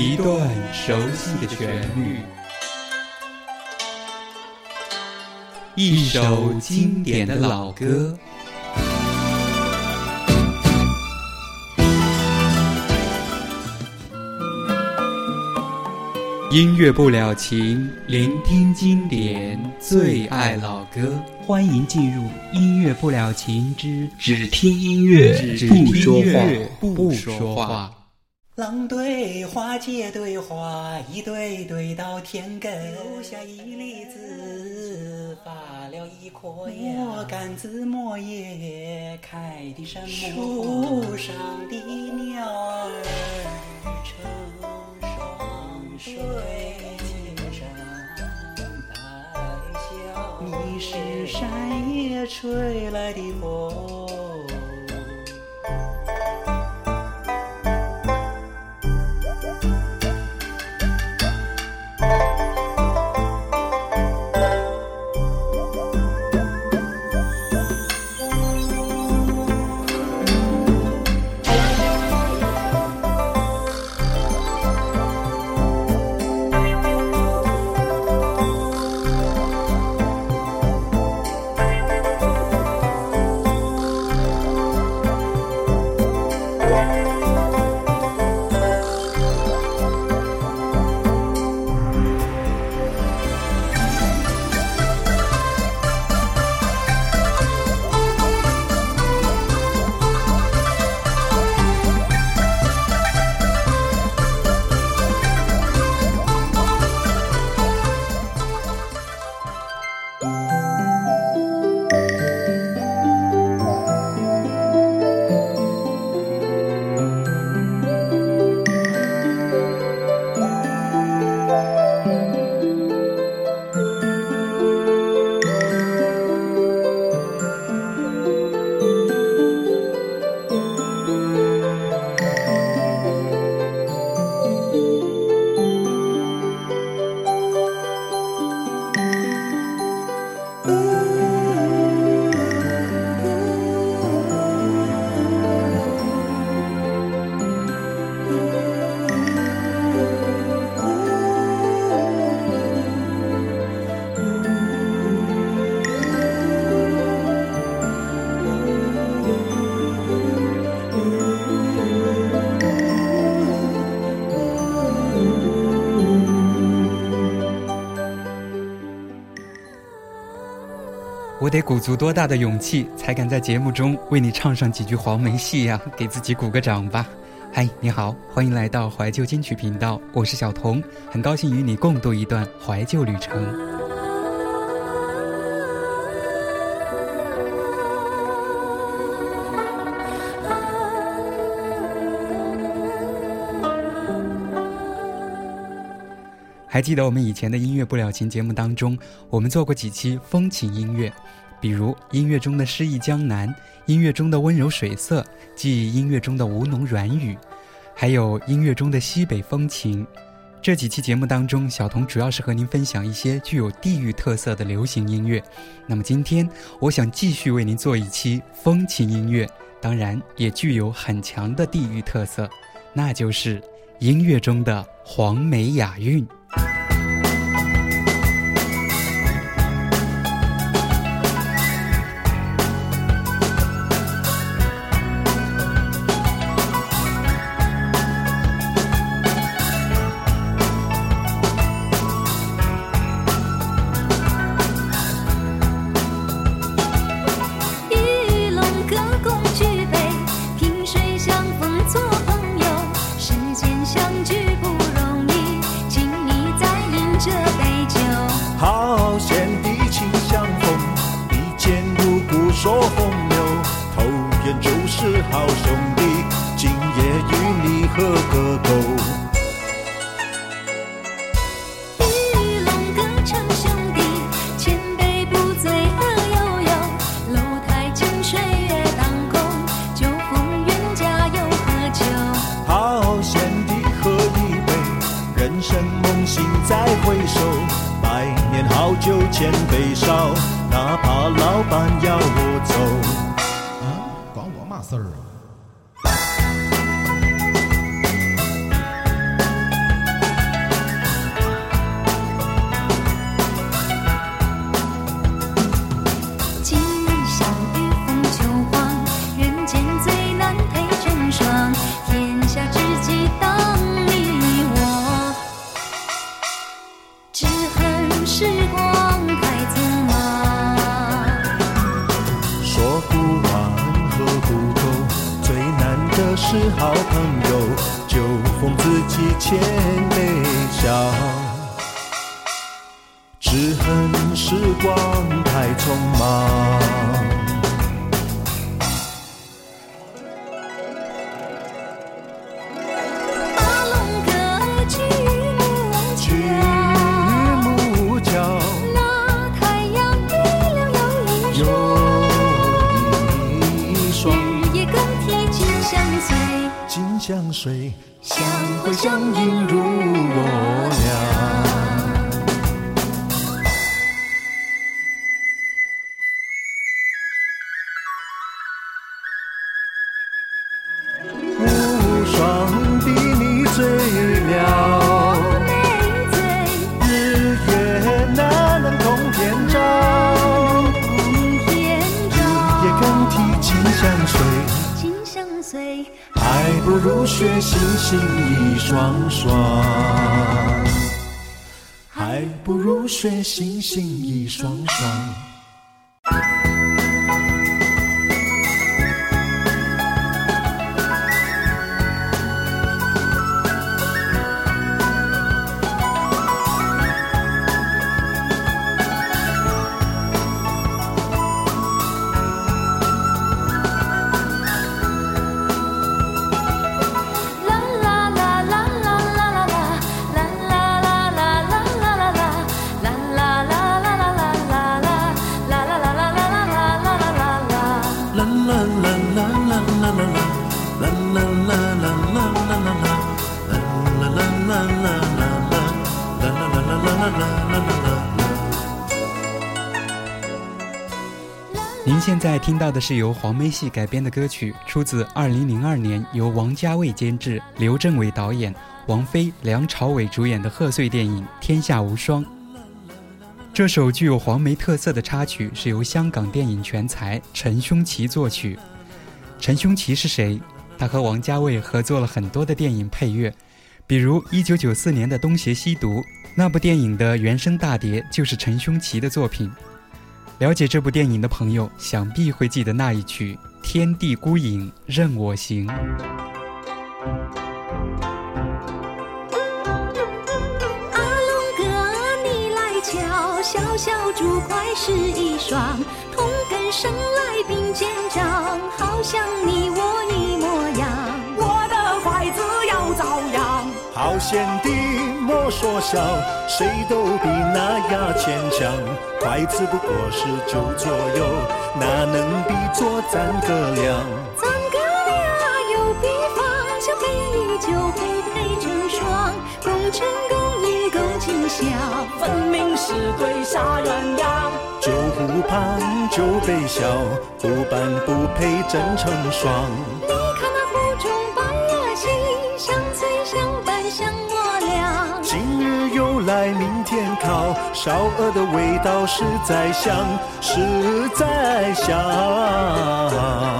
一段熟悉的旋律，一首经典的老歌。音乐不了情，聆听经典，最爱老歌。欢迎进入《音乐不了情》之只听音乐，不说话，不说话。狼对花，姐对花，一对对到天根，留下一粒子，发了一颗芽。莫干子莫叶开的什么？树上的鸟儿成双对，天上带笑。你是山野吹来的风。我得鼓足多大的勇气，才敢在节目中为你唱上几句黄梅戏呀？给自己鼓个掌吧！嗨，你好，欢迎来到怀旧金曲频道，我是小童，很高兴与你共度一段怀旧旅程。还记得我们以前的音乐不了情节目当中，我们做过几期风情音乐，比如音乐中的诗意江南，音乐中的温柔水色，即音乐中的吴侬软语，还有音乐中的西北风情。这几期节目当中，小童主要是和您分享一些具有地域特色的流行音乐。那么今天，我想继续为您做一期风情音乐，当然也具有很强的地域特色，那就是音乐中的黄梅雅韵。好兄弟今夜与你喝个够。现在听到的是由黄梅戏改编的歌曲，出自2002年由王家卫监制、刘镇伟导演、王菲、梁朝伟主演的贺岁电影《天下无双》。这首具有黄梅特色的插曲是由香港电影全才陈胸奇作曲。陈胸奇是谁？他和王家卫合作了很多的电影配乐，比如1994年的《东邪西毒》，那部电影的原声大碟就是陈胸奇的作品。了解这部电影的朋友，想必会记得那一曲《天地孤影，任我行》。阿龙哥，你来瞧，小小竹筷是一双，同根生来并肩长，好像你我一好贤弟莫说笑，谁都比那牙签强。筷子不过是酒左右，哪能比作咱哥俩？咱哥俩有比方，相配就会配成双，共成共赢共尽孝。分明是对杀鸳鸯。酒壶旁酒杯小，不般不配真成双。来明天烤，烧鹅的味道实在香，实在香。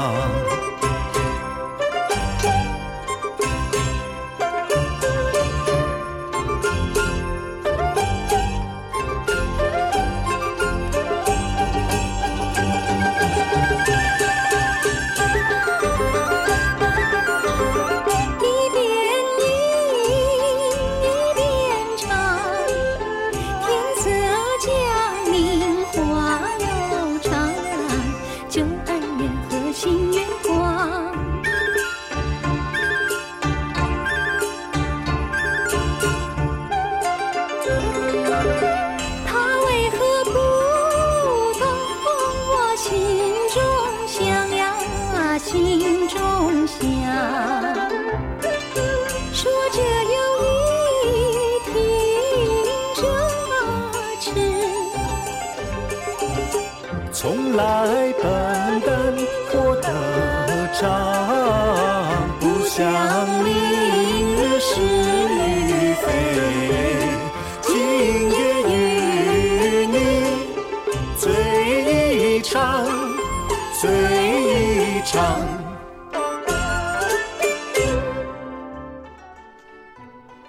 一场。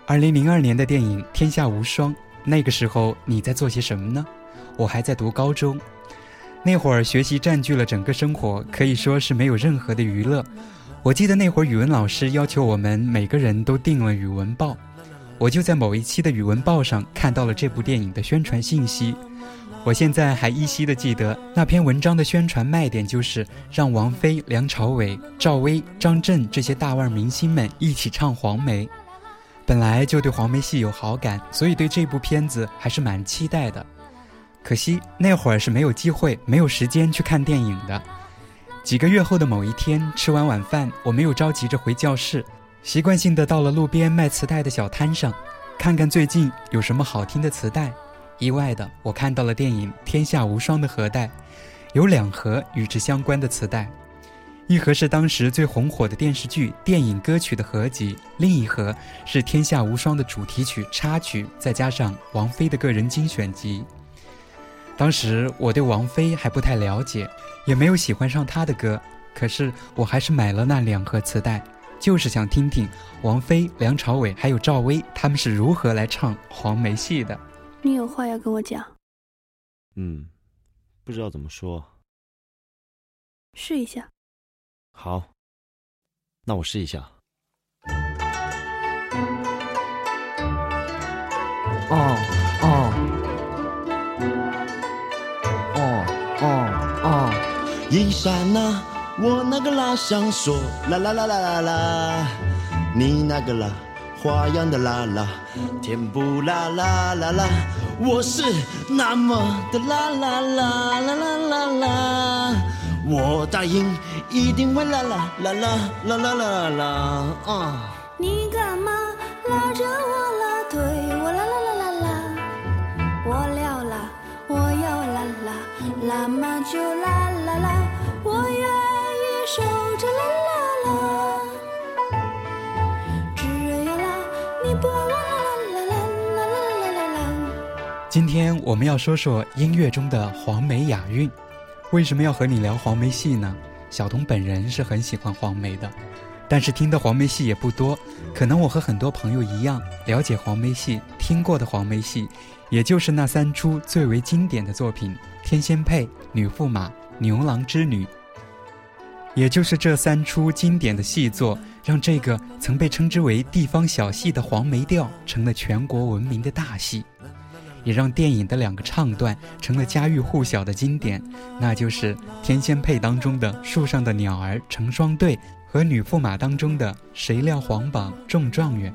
二零零二年的电影《天下无双》，那个时候你在做些什么呢？我还在读高中，那会儿学习占据了整个生活，可以说是没有任何的娱乐。我记得那会儿语文老师要求我们每个人都订了语文报，我就在某一期的语文报上看到了这部电影的宣传信息。我现在还依稀的记得那篇文章的宣传卖点就是让王菲、梁朝伟、赵薇、张震这些大腕明星们一起唱黄梅。本来就对黄梅戏有好感，所以对这部片子还是蛮期待的。可惜那会儿是没有机会、没有时间去看电影的。几个月后的某一天，吃完晚饭，我没有着急着回教室，习惯性的到了路边卖磁带的小摊上，看看最近有什么好听的磁带。意外的，我看到了电影《天下无双》的盒带，有两盒与之相关的磁带，一盒是当时最红火的电视剧、电影歌曲的合集，另一盒是《天下无双》的主题曲、插曲，再加上王菲的个人精选集。当时我对王菲还不太了解。也没有喜欢上她的歌，可是我还是买了那两盒磁带，就是想听听王菲、梁朝伟还有赵薇他们是如何来唱黄梅戏的。你有话要跟我讲？嗯，不知道怎么说。试一下。好，那我试一下。哦哦哦哦哦。一刹那，我那个啦想说啦啦啦啦啦啦，你那个啦花样的啦啦，甜不啦啦啦啦，我是那么的啦啦啦啦啦啦啦，我答应一定会啦啦啦啦啦啦啦啦啊！你干嘛拉着我啦，对我啦啦啦啦啦，我了啦，我要啦啦，啦嘛就啦啦啦，我愿意守着啦啦。今天我们要说说音乐中的黄梅雅韵。为什么要和你聊黄梅戏呢？小童本人是很喜欢黄梅的，但是听的黄梅戏也不多。可能我和很多朋友一样，了解黄梅戏、听过的黄梅戏，也就是那三出最为经典的作品《天仙配》《女驸马》《牛郎织女》。也就是这三出经典的戏作，让这个曾被称之为地方小戏的黄梅调，成了全国闻名的大戏。也让电影的两个唱段成了家喻户晓的经典，那就是《天仙配》当中的“树上的鸟儿成双对”和《女驸马》当中的“谁料皇榜中状元”。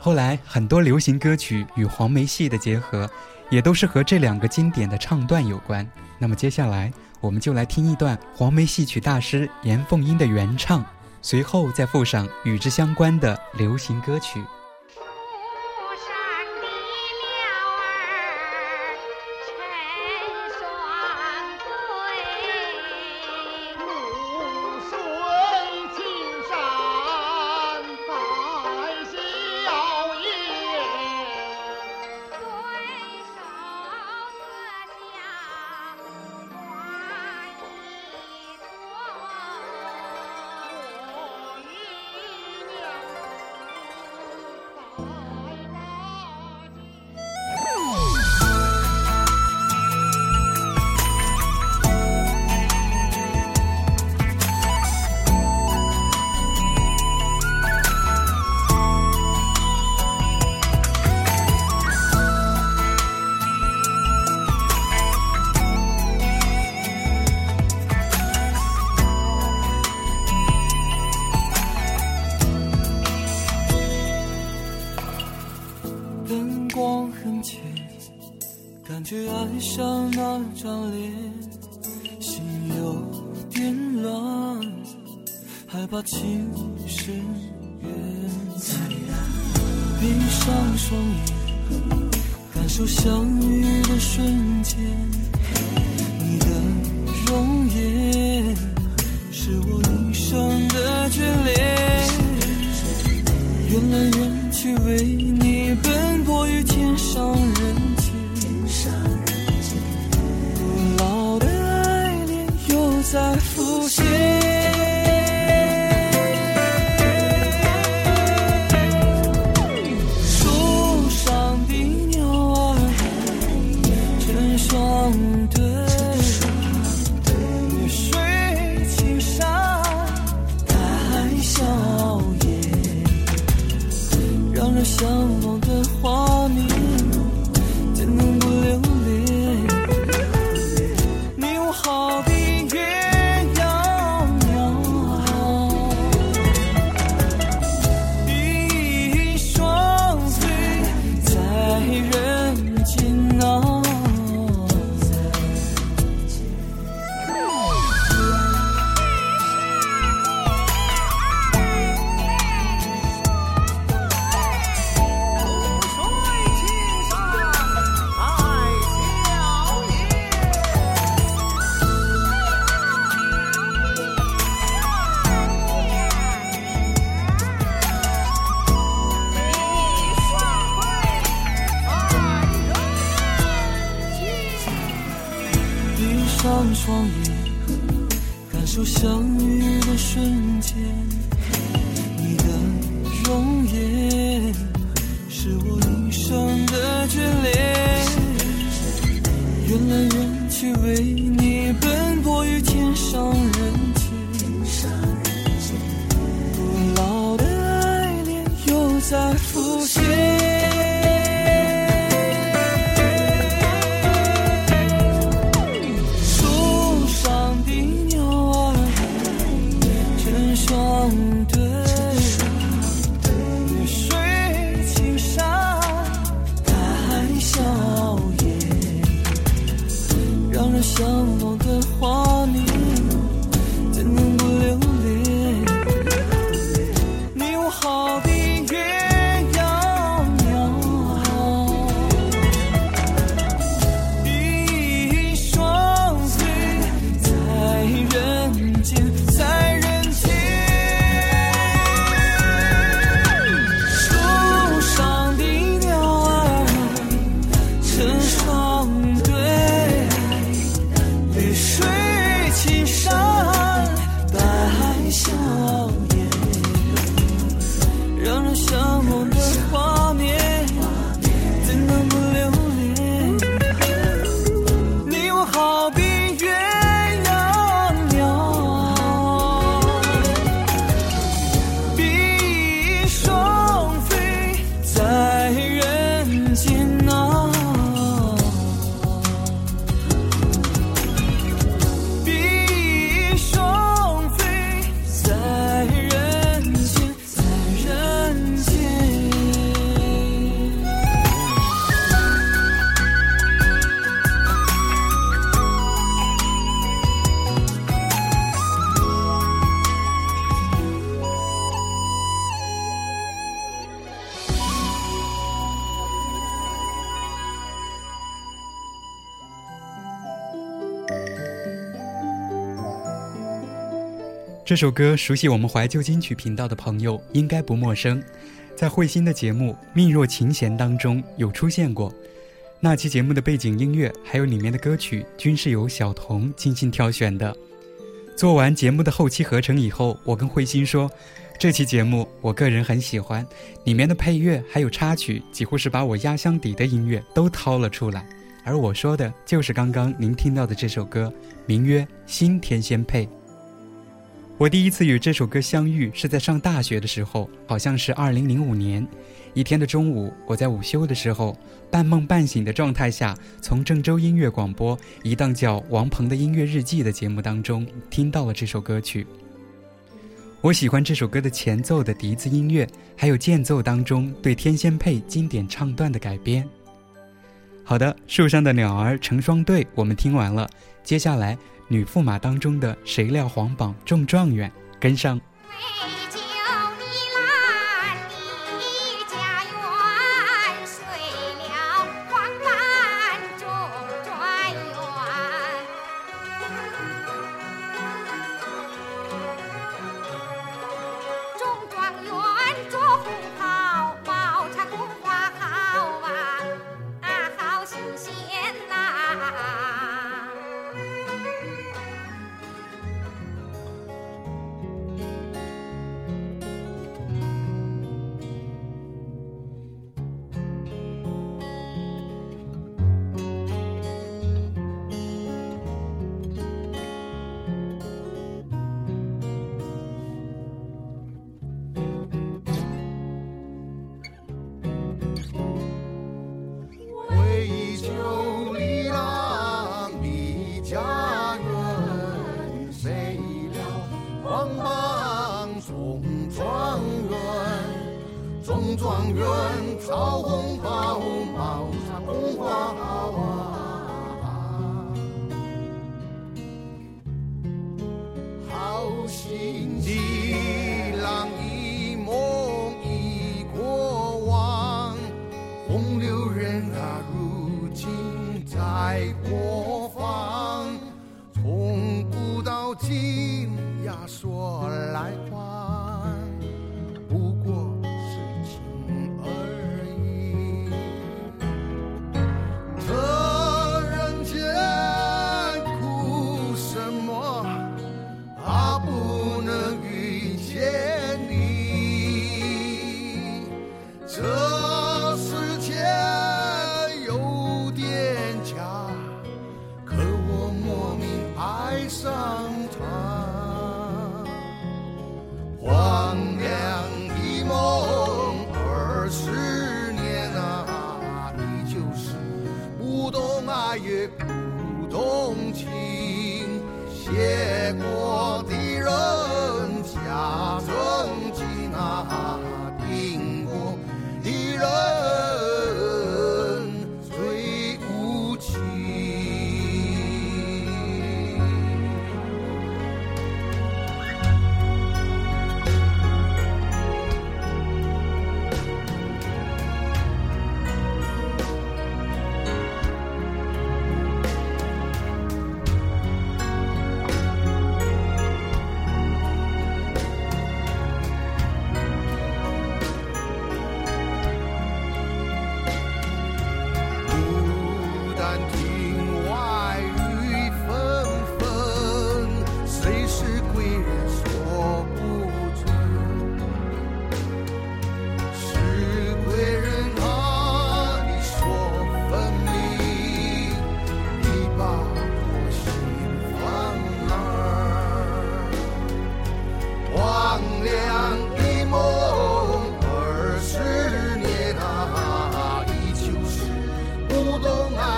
后来很多流行歌曲与黄梅戏的结合，也都是和这两个经典的唱段有关。那么接下来我们就来听一段黄梅戏曲大师严凤英的原唱，随后再附上与之相关的流行歌曲。把情深缘浅。闭上双眼，感受相遇的瞬间。这首歌熟悉我们怀旧金曲频道的朋友应该不陌生，在慧心的节目《命若琴弦》当中有出现过。那期节目的背景音乐还有里面的歌曲，均是由小童精心挑选的。做完节目的后期合成以后，我跟慧心说，这期节目我个人很喜欢，里面的配乐还有插曲，几乎是把我压箱底的音乐都掏了出来。而我说的就是刚刚您听到的这首歌，名曰《新天仙配》。我第一次与这首歌相遇是在上大学的时候，好像是二零零五年。一天的中午，我在午休的时候，半梦半醒的状态下，从郑州音乐广播一档叫王鹏的音乐日记的节目当中听到了这首歌曲。我喜欢这首歌的前奏的笛子音乐，还有间奏当中对天仙配经典唱段的改编。好的，树上的鸟儿成双对，我们听完了，接下来。女驸马当中的谁料皇榜中状元，跟上。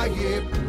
calle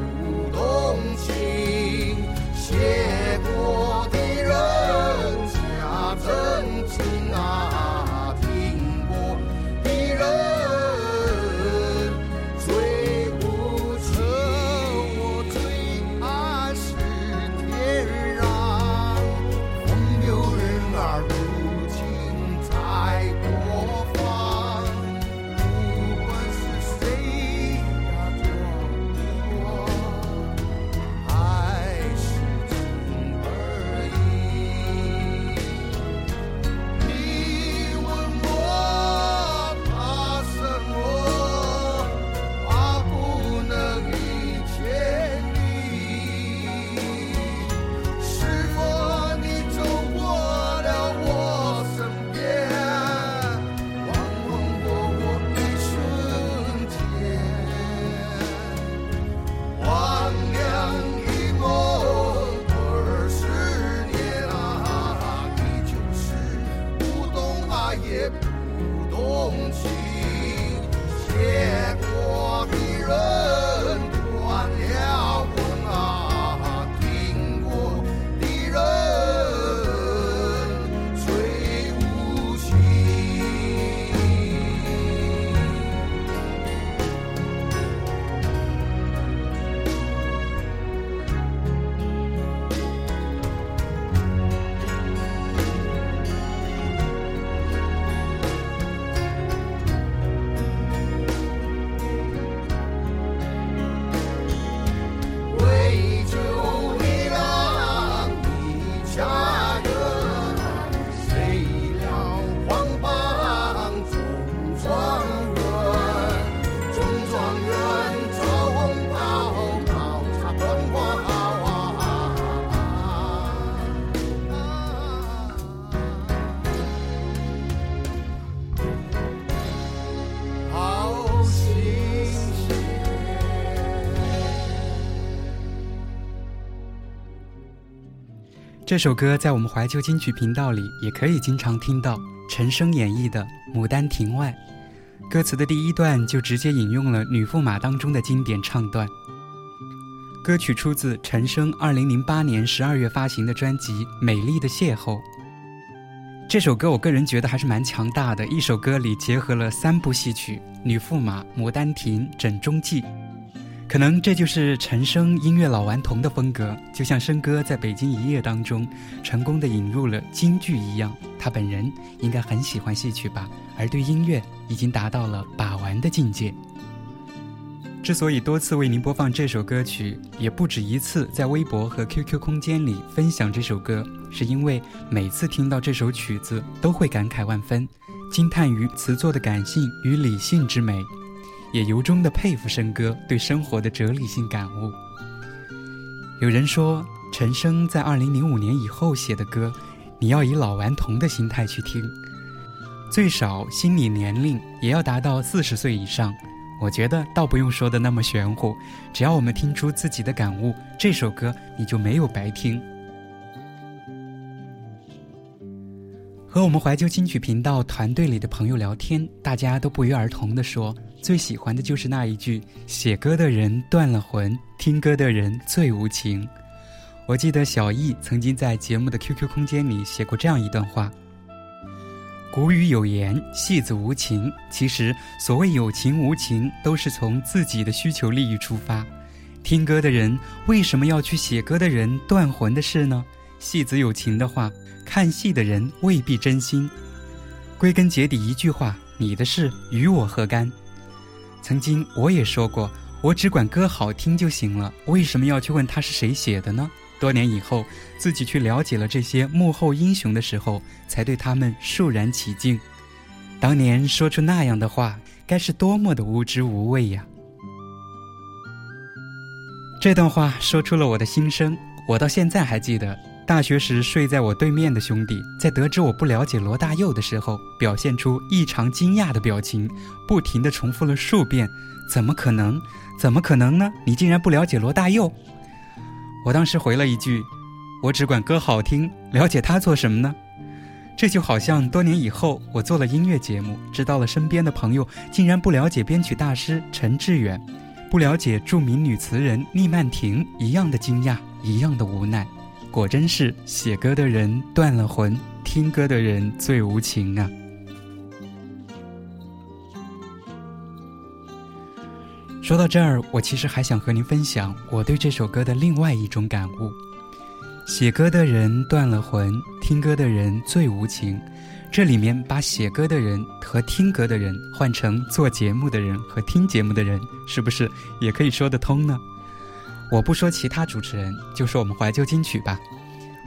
这首歌在我们怀旧金曲频道里也可以经常听到陈升演绎的牡丹亭外歌词的第一段就直接引用了女驸马当中的经典唱段。歌曲出自陈升二零零八年十二月发行的专辑美丽的邂逅。这首歌我个人觉得还是蛮强大的一首歌里结合了三部戏曲女驸马牡丹亭枕中记。可能这就是陈升音乐老顽童的风格，就像升哥在北京一夜当中成功的引入了京剧一样，他本人应该很喜欢戏曲吧，而对音乐已经达到了把玩的境界。之所以多次为您播放这首歌曲，也不止一次在微博和 QQ 空间里分享这首歌，是因为每次听到这首曲子都会感慨万分，惊叹于词作的感性与理性之美，也由衷的佩服生哥对生活的哲理性感悟。有人说，陈升在2005年以后写的歌，你要以老顽童的心态去听，最少心理年龄也要达到四十岁以上。我觉得倒不用说的那么玄乎，只要我们听出自己的感悟，这首歌你就没有白听。和我们怀旧金曲频道团队里的朋友聊天，大家都不约而同地说，最喜欢的就是那一句：“写歌的人断了魂，听歌的人最无情。”我记得小易曾经在节目的 QQ 空间里写过这样一段话。古语有言：“戏子无情。”其实，所谓有情无情，都是从自己的需求利益出发。听歌的人为什么要去写歌的人断魂的事呢？戏子有情的话，看戏的人未必真心。归根结底，一句话：你的事与我何干？曾经我也说过，我只管歌好听就行了，为什么要去问他是谁写的呢？多年以后，自己去了解了这些幕后英雄的时候，才对他们肃然起敬。当年说出那样的话，该是多么的无知无畏呀！这段话说出了我的心声。我到现在还记得，大学时睡在我对面的兄弟，在得知我不了解罗大佑的时候，表现出异常惊讶的表情，不停地重复了数遍：“怎么可能？怎么可能呢？你竟然不了解罗大佑？”我当时回了一句：“我只管歌好听，了解他做什么呢？”这就好像多年以后我做了音乐节目，知道了身边的朋友竟然不了解编曲大师陈志远，不了解著名女词人聂曼婷一样的惊讶，一样的无奈。果真是写歌的人断了魂，听歌的人最无情啊！说到这儿，我其实还想和您分享我对这首歌的另外一种感悟：写歌的人断了魂，听歌的人最无情。这里面把写歌的人和听歌的人换成做节目的人和听节目的人，是不是也可以说得通呢？我不说其他主持人，就说我们怀旧金曲吧。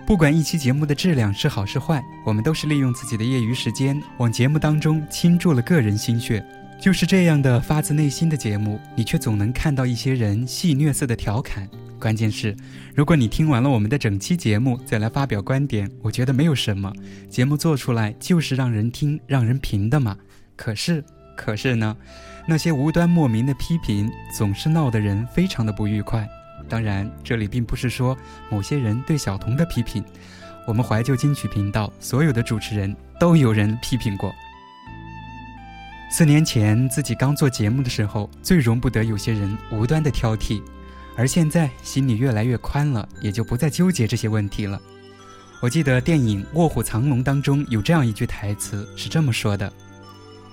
不管一期节目的质量是好是坏，我们都是利用自己的业余时间往节目当中倾注了个人心血。就是这样的发自内心的节目，你却总能看到一些人戏谑色的调侃。关键是，如果你听完了我们的整期节目再来发表观点，我觉得没有什么。节目做出来就是让人听、让人评的嘛。可是，可是呢，那些无端莫名的批评总是闹得人非常的不愉快。当然，这里并不是说某些人对小童的批评，我们怀旧金曲频道所有的主持人都有人批评过。四年前自己刚做节目的时候，最容不得有些人无端的挑剔，而现在心里越来越宽了，也就不再纠结这些问题了。我记得电影《卧虎藏龙》当中有这样一句台词，是这么说的：“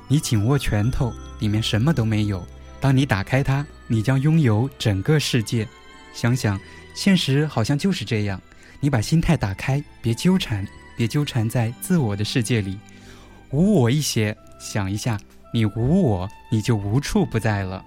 你紧握拳头，里面什么都没有；当你打开它，你将拥有整个世界。”想想，现实好像就是这样。你把心态打开，别纠缠，别纠缠在自我的世界里，无我一些，想一下。你无我，你就无处不在了。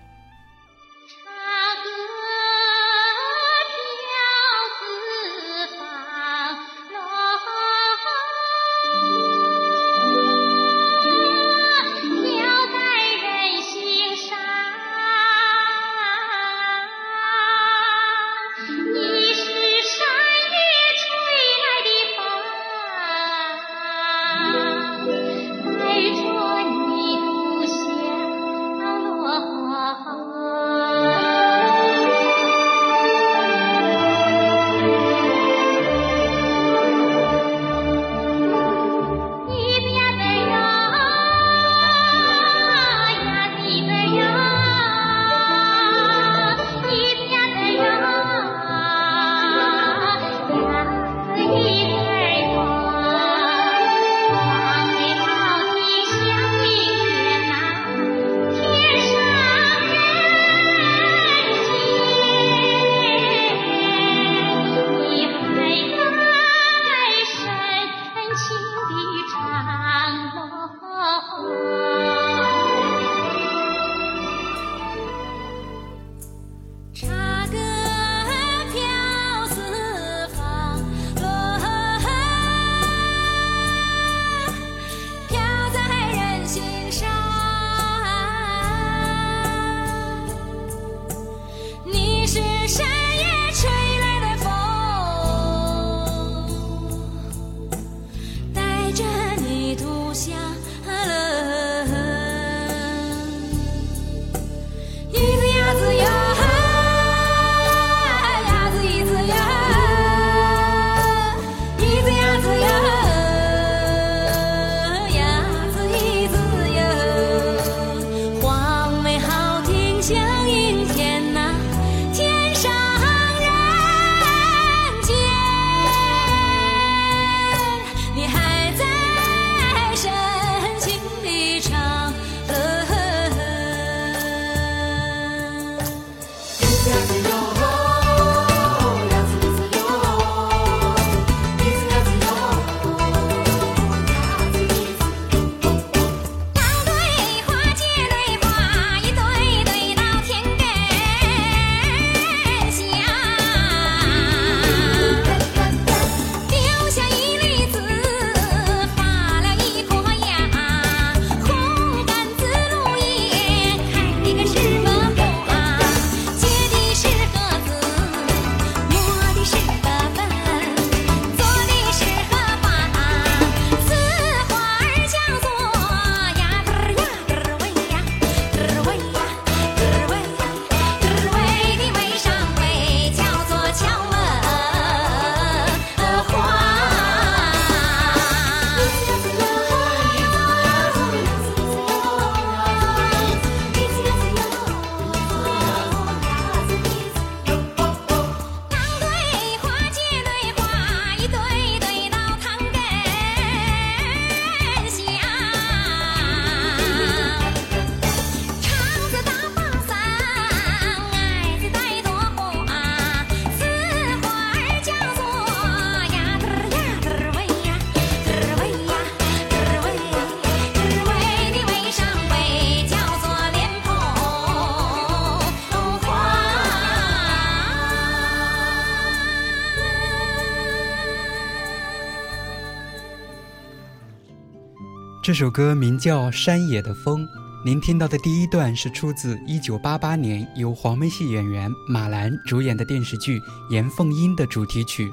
这首歌名叫《山野的风》，您听到的第一段是出自1988年由黄梅戏演员马兰主演的电视剧《严凤英》的主题曲，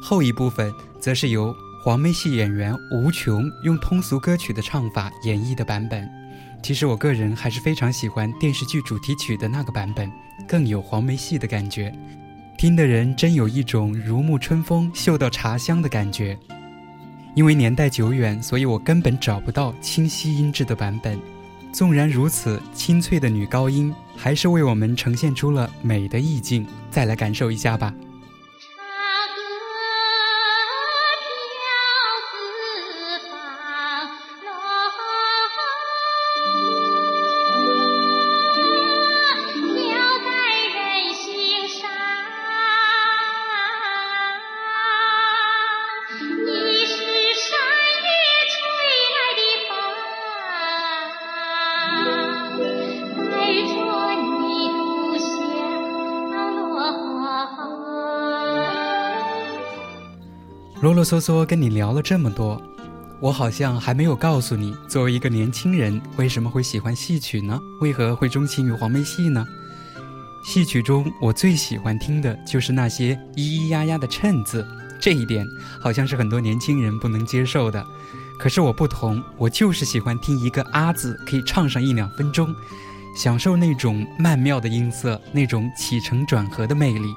后一部分则是由黄梅戏演员吴琼用通俗歌曲的唱法演绎的版本。其实我个人还是非常喜欢电视剧主题曲的那个版本，更有黄梅戏的感觉，听的人真有一种如沐春风、嗅到茶香的感觉。因为年代久远，所以我根本找不到清晰音质的版本。纵然如此，清脆的女高音还是为我们呈现出了美的意境。再来感受一下吧。啰嗦嗦跟你聊了这么多，我好像还没有告诉你，作为一个年轻人，为什么会喜欢戏曲呢？为何会钟情于黄梅戏呢？戏曲中我最喜欢听的就是那些咿咿呀呀的衬字，这一点好像是很多年轻人不能接受的。可是我不同，我就是喜欢听一个“啊”字可以唱上一两分钟，享受那种曼妙的音色，那种起承转合的魅力。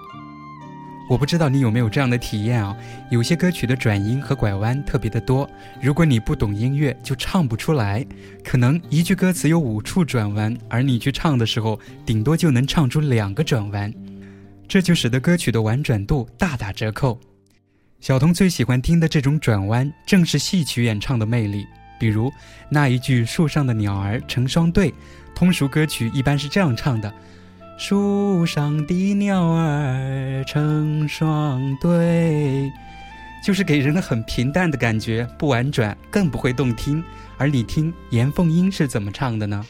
我不知道你有没有这样的体验啊？有些歌曲的转音和拐弯特别的多，如果你不懂音乐，就唱不出来。可能一句歌词有五处转弯，而你去唱的时候，顶多就能唱出两个转弯，这就使得歌曲的婉转度大打折扣。小童最喜欢听的这种转弯，正是戏曲演唱的魅力。比如那一句“树上的鸟儿成双对”，通俗歌曲一般是这样唱的。树上的鸟儿成双对，就是给人很平淡的感觉，不婉转，更不会动听。而你听严凤英是怎么唱的呢？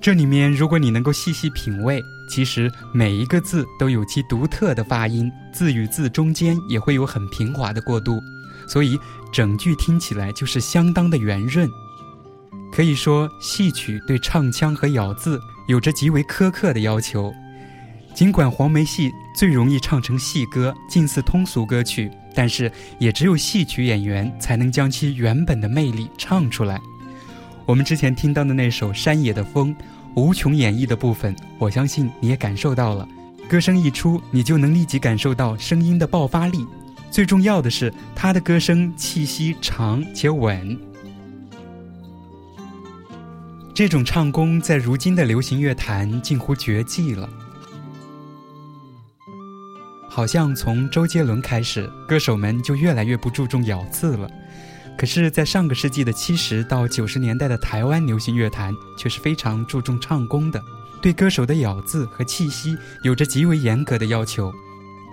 这里面，如果你能够细细品味，其实每一个字都有其独特的发音，字与字中间也会有很平滑的过渡。所以整句听起来就是相当的圆润，可以说戏曲对唱腔和咬字有着极为苛刻的要求。尽管黄梅戏最容易唱成戏歌，近似通俗歌曲，但是也只有戏曲演员才能将其原本的魅力唱出来。我们之前听到的那首《山野的风》，无穷演绎的部分，我相信你也感受到了。歌声一出，你就能立即感受到声音的爆发力。最重要的是，他的歌声气息长且稳。这种唱功在如今的流行乐坛近乎绝迹了。好像从周杰伦开始，歌手们就越来越不注重咬字了。可是，在上个世纪的七十到九十年代的台湾流行乐坛，却是非常注重唱功的，对歌手的咬字和气息有着极为严格的要求。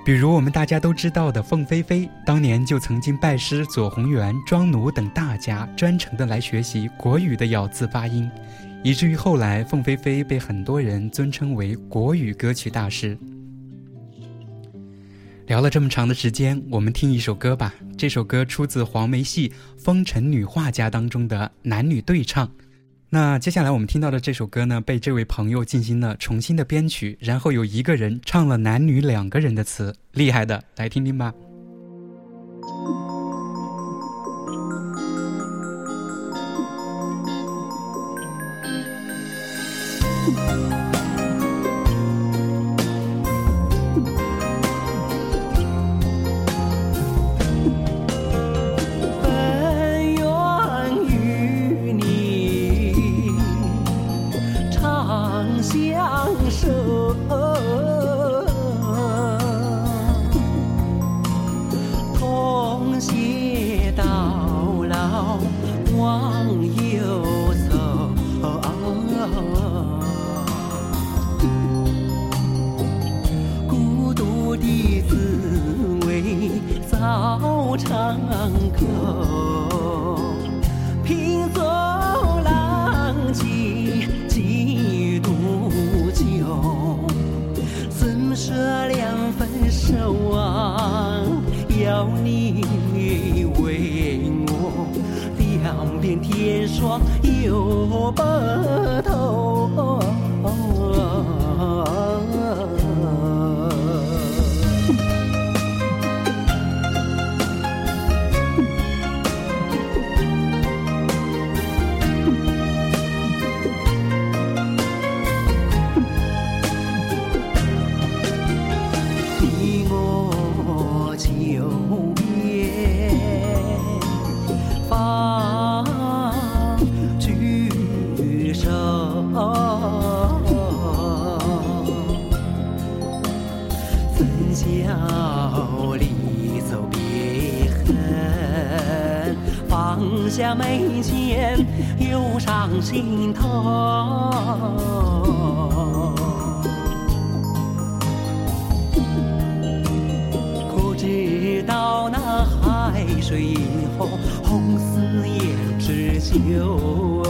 比如我们大家都知道的凤飞飞，当年就曾经拜师左宏元、庄奴等大家，专程的来学习国语的咬字发音，以至于后来凤飞飞被很多人尊称为国语歌曲大师。聊了这么长的时间，我们听一首歌吧。这首歌出自黄梅戏《风尘女画家》当中的男女对唱。那接下来我们听到的这首歌呢，被这位朋友进行了重新的编曲，然后有一个人唱了男女两个人的词，厉害的，来听听吧。天霜又白头。下眉间，忧伤心头。可知道那海水以后，红丝也是酒。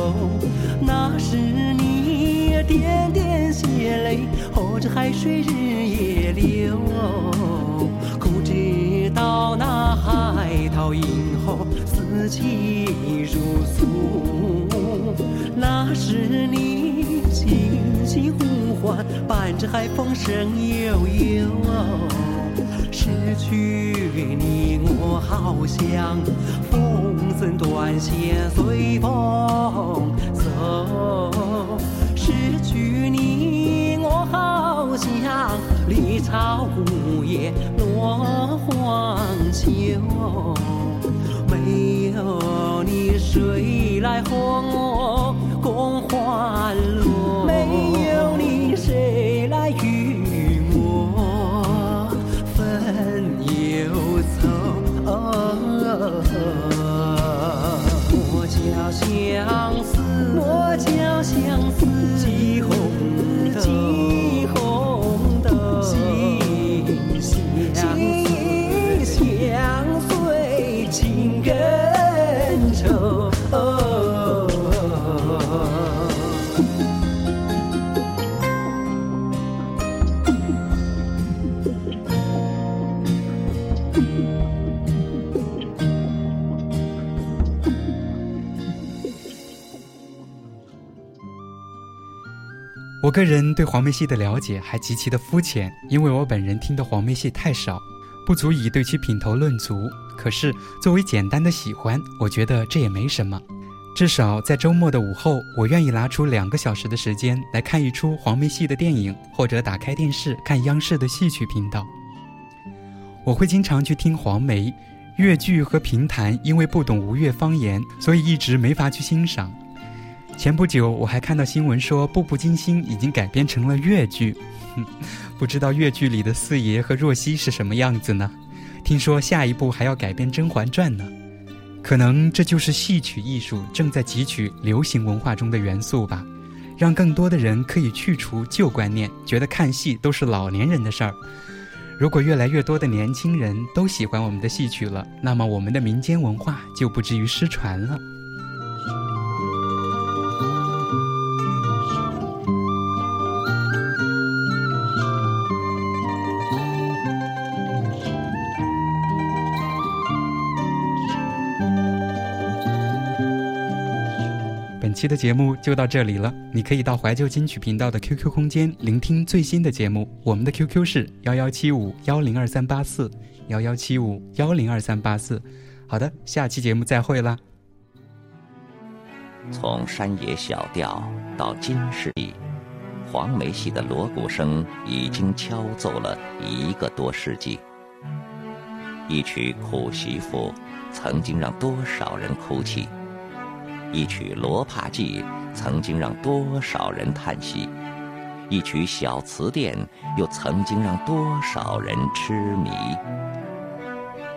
那是你点点血泪，或者海水日夜四季如苏。那是你轻轻呼唤，伴着海风声悠悠。失去你，我好像风筝断线随风走；失去你，我好像离巢无叶落黄秋。有你，谁来和我共欢乐？没有你，谁来与我分忧愁？我叫相思，我叫相我个人对黄梅戏的了解还极其的肤浅，因为我本人听的黄梅戏太少，不足以对其品头论足。可是作为简单的喜欢，我觉得这也没什么。至少在周末的午后，我愿意拿出两个小时的时间来看一出黄梅戏的电影，或者打开电视看央视的戏曲频道。我会经常去听黄梅、越剧和评弹，因为不懂吴越方言，所以一直没法去欣赏。前不久我还看到新闻说，《步步惊心》已经改编成了越剧，哼，不知道越剧里的四爷和若曦是什么样子呢？听说下一步还要改编《甄嬛传》呢。可能这就是戏曲艺术正在汲取流行文化中的元素吧，让更多的人可以去除旧观念，觉得看戏都是老年人的事儿。如果越来越多的年轻人都喜欢我们的戏曲了，那么我们的民间文化就不至于失传了。期的节目就到这里了，你可以到怀旧金曲频道的 QQ 空间聆听最新的节目。我们的 QQ 是幺幺七五幺零二三八四幺幺七五幺零二三八四。好的，下期节目再会啦。从山野小调到金氏戏，黄梅戏的锣鼓声已经敲奏了一个多世纪。一曲《苦媳妇》曾经让多少人哭泣，一曲《罗帕记》曾经让多少人叹息，一曲《小词殿》又曾经让多少人痴迷。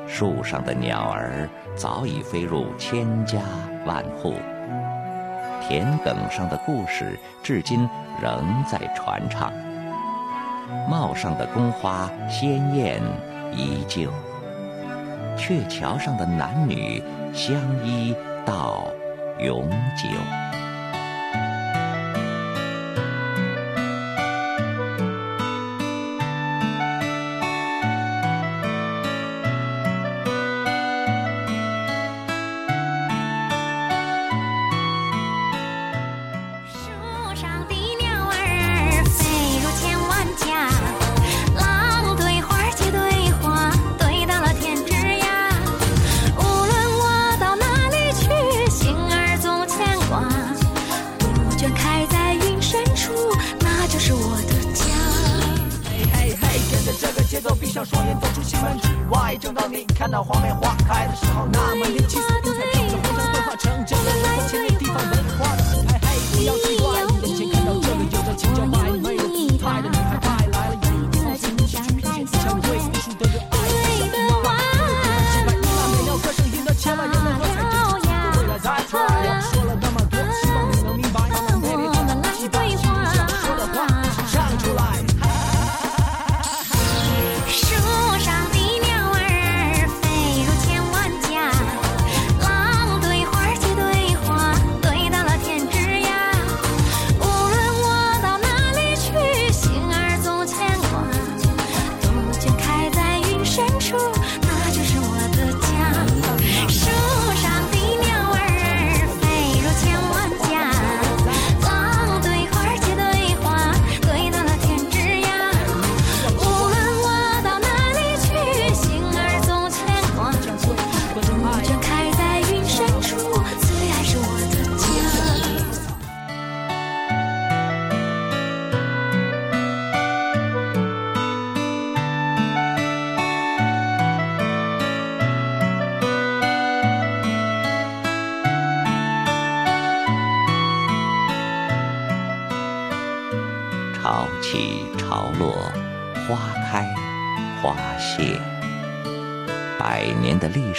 树上的鸟儿早已飞入千家万户。田埂上的故事至今仍在传唱，帽上的宫花鲜艳依旧，鹊桥上的男女相依到永久。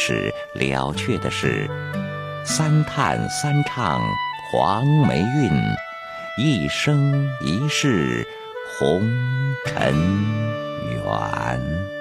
是了却的是三叹三唱黄梅韵一生一世红尘缘。